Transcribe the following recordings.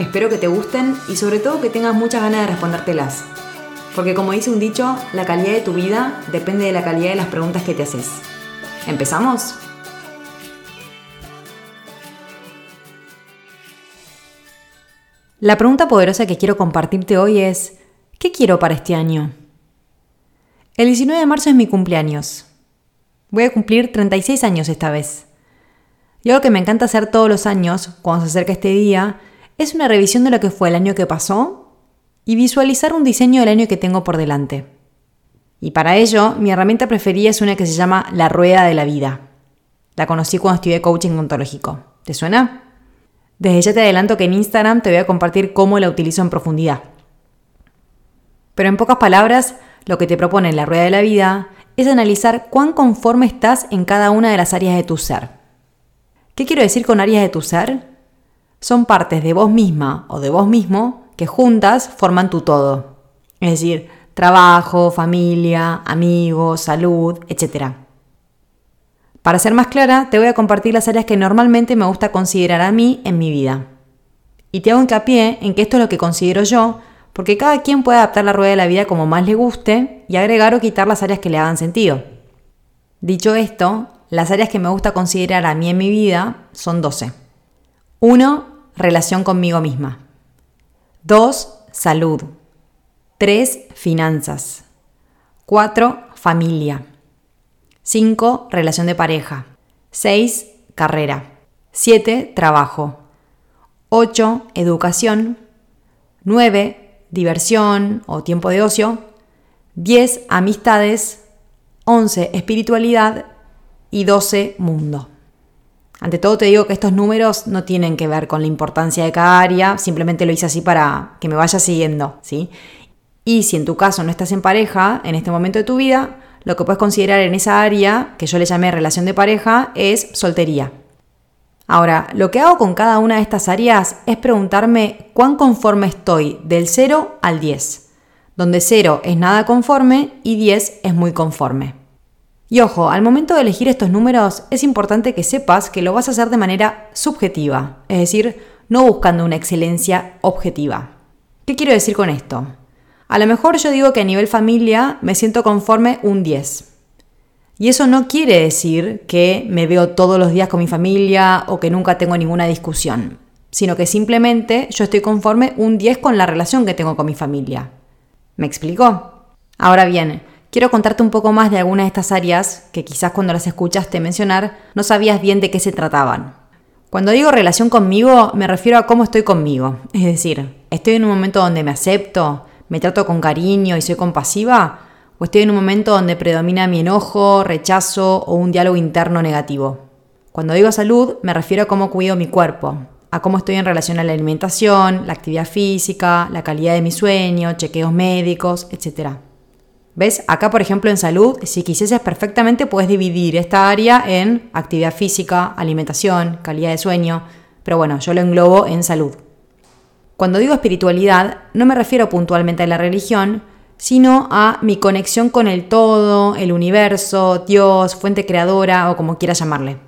Espero que te gusten y sobre todo que tengas muchas ganas de respondértelas. Porque como dice un dicho, la calidad de tu vida depende de la calidad de las preguntas que te haces. ¿Empezamos? La pregunta poderosa que quiero compartirte hoy es, ¿qué quiero para este año? El 19 de marzo es mi cumpleaños. Voy a cumplir 36 años esta vez. Y algo que me encanta hacer todos los años, cuando se acerca este día, es una revisión de lo que fue el año que pasó y visualizar un diseño del año que tengo por delante. Y para ello, mi herramienta preferida es una que se llama La Rueda de la Vida. La conocí cuando estudié coaching ontológico. ¿Te suena? Desde ya te adelanto que en Instagram te voy a compartir cómo la utilizo en profundidad. Pero en pocas palabras, lo que te propone la Rueda de la Vida es analizar cuán conforme estás en cada una de las áreas de tu ser. ¿Qué quiero decir con áreas de tu ser? Son partes de vos misma o de vos mismo que juntas forman tu todo. Es decir, trabajo, familia, amigos, salud, etc. Para ser más clara, te voy a compartir las áreas que normalmente me gusta considerar a mí en mi vida. Y te hago hincapié en que esto es lo que considero yo, porque cada quien puede adaptar la rueda de la vida como más le guste y agregar o quitar las áreas que le hagan sentido. Dicho esto, las áreas que me gusta considerar a mí en mi vida son 12. 1 relación conmigo misma. 2. Salud. 3. Finanzas. 4. Familia. 5. Relación de pareja. 6. Carrera. 7. Trabajo. 8. Educación. 9. Diversión o tiempo de ocio. 10. Amistades. 11. Espiritualidad. Y 12. Mundo. Ante todo te digo que estos números no tienen que ver con la importancia de cada área, simplemente lo hice así para que me vayas siguiendo, ¿sí? Y si en tu caso no estás en pareja en este momento de tu vida, lo que puedes considerar en esa área, que yo le llamé relación de pareja, es soltería. Ahora, lo que hago con cada una de estas áreas es preguntarme cuán conforme estoy del 0 al 10, donde 0 es nada conforme y 10 es muy conforme. Y ojo, al momento de elegir estos números es importante que sepas que lo vas a hacer de manera subjetiva, es decir, no buscando una excelencia objetiva. ¿Qué quiero decir con esto? A lo mejor yo digo que a nivel familia me siento conforme un 10. Y eso no quiere decir que me veo todos los días con mi familia o que nunca tengo ninguna discusión, sino que simplemente yo estoy conforme un 10 con la relación que tengo con mi familia. ¿Me explico? Ahora bien, quiero contarte un poco más de algunas de estas áreas que quizás cuando las escuchaste mencionar no sabías bien de qué se trataban. Cuando digo relación conmigo me refiero a cómo estoy conmigo, es decir, ¿estoy en un momento donde me acepto, me trato con cariño y soy compasiva? ¿O estoy en un momento donde predomina mi enojo, rechazo o un diálogo interno negativo? Cuando digo salud me refiero a cómo cuido mi cuerpo, a cómo estoy en relación a la alimentación, la actividad física, la calidad de mi sueño, chequeos médicos, etc. ¿Ves? Acá, por ejemplo, en salud, si quisieses perfectamente, puedes dividir esta área en actividad física, alimentación, calidad de sueño, pero bueno, yo lo englobo en salud. Cuando digo espiritualidad, no me refiero puntualmente a la religión, sino a mi conexión con el todo, el universo, Dios, fuente creadora o como quieras llamarle.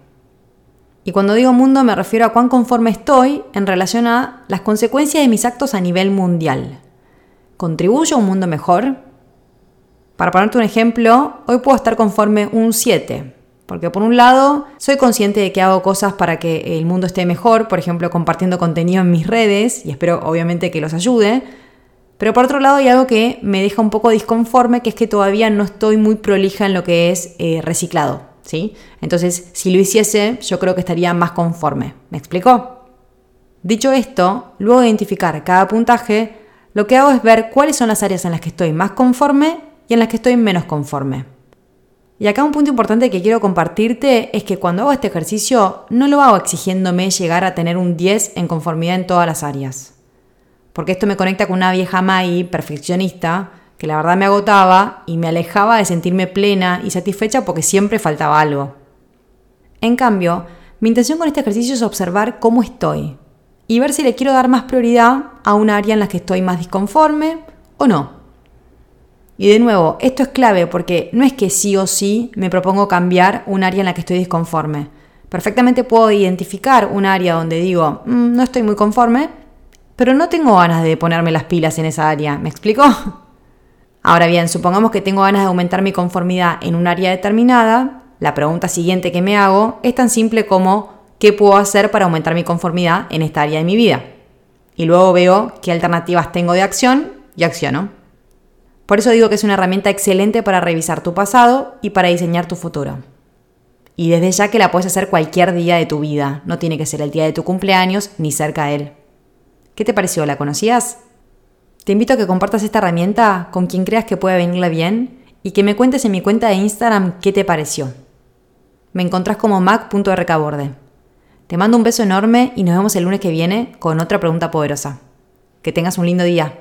Y cuando digo mundo me refiero a cuán conforme estoy en relación a las consecuencias de mis actos a nivel mundial. ¿Contribuyo a un mundo mejor? Para ponerte un ejemplo, hoy puedo estar conforme un 7, porque por un lado soy consciente de que hago cosas para que el mundo esté mejor, por ejemplo compartiendo contenido en mis redes, y espero obviamente que los ayude, pero por otro lado hay algo que me deja un poco disconforme, que es que todavía no estoy muy prolija en lo que es eh, reciclado. ¿sí? Entonces, si lo hiciese, yo creo que estaría más conforme. ¿Me explicó? Dicho esto, luego de identificar cada puntaje, lo que hago es ver cuáles son las áreas en las que estoy más conforme en las que estoy menos conforme. Y acá un punto importante que quiero compartirte es que cuando hago este ejercicio no lo hago exigiéndome llegar a tener un 10 en conformidad en todas las áreas. porque esto me conecta con una vieja Mai perfeccionista que la verdad me agotaba y me alejaba de sentirme plena y satisfecha porque siempre faltaba algo. En cambio, mi intención con este ejercicio es observar cómo estoy y ver si le quiero dar más prioridad a un área en la que estoy más disconforme o no. Y de nuevo, esto es clave porque no es que sí o sí me propongo cambiar un área en la que estoy disconforme. Perfectamente puedo identificar un área donde digo, mm, no estoy muy conforme, pero no tengo ganas de ponerme las pilas en esa área. ¿Me explico? Ahora bien, supongamos que tengo ganas de aumentar mi conformidad en un área determinada. La pregunta siguiente que me hago es tan simple como ¿qué puedo hacer para aumentar mi conformidad en esta área de mi vida? Y luego veo qué alternativas tengo de acción y acciono. Por eso digo que es una herramienta excelente para revisar tu pasado y para diseñar tu futuro. Y desde ya que la puedes hacer cualquier día de tu vida, no tiene que ser el día de tu cumpleaños ni cerca de él. ¿Qué te pareció? ¿La conocías? Te invito a que compartas esta herramienta con quien creas que pueda venirle bien y que me cuentes en mi cuenta de Instagram qué te pareció. Me encontrás como mac.rcaborde. Te mando un beso enorme y nos vemos el lunes que viene con otra pregunta poderosa. Que tengas un lindo día.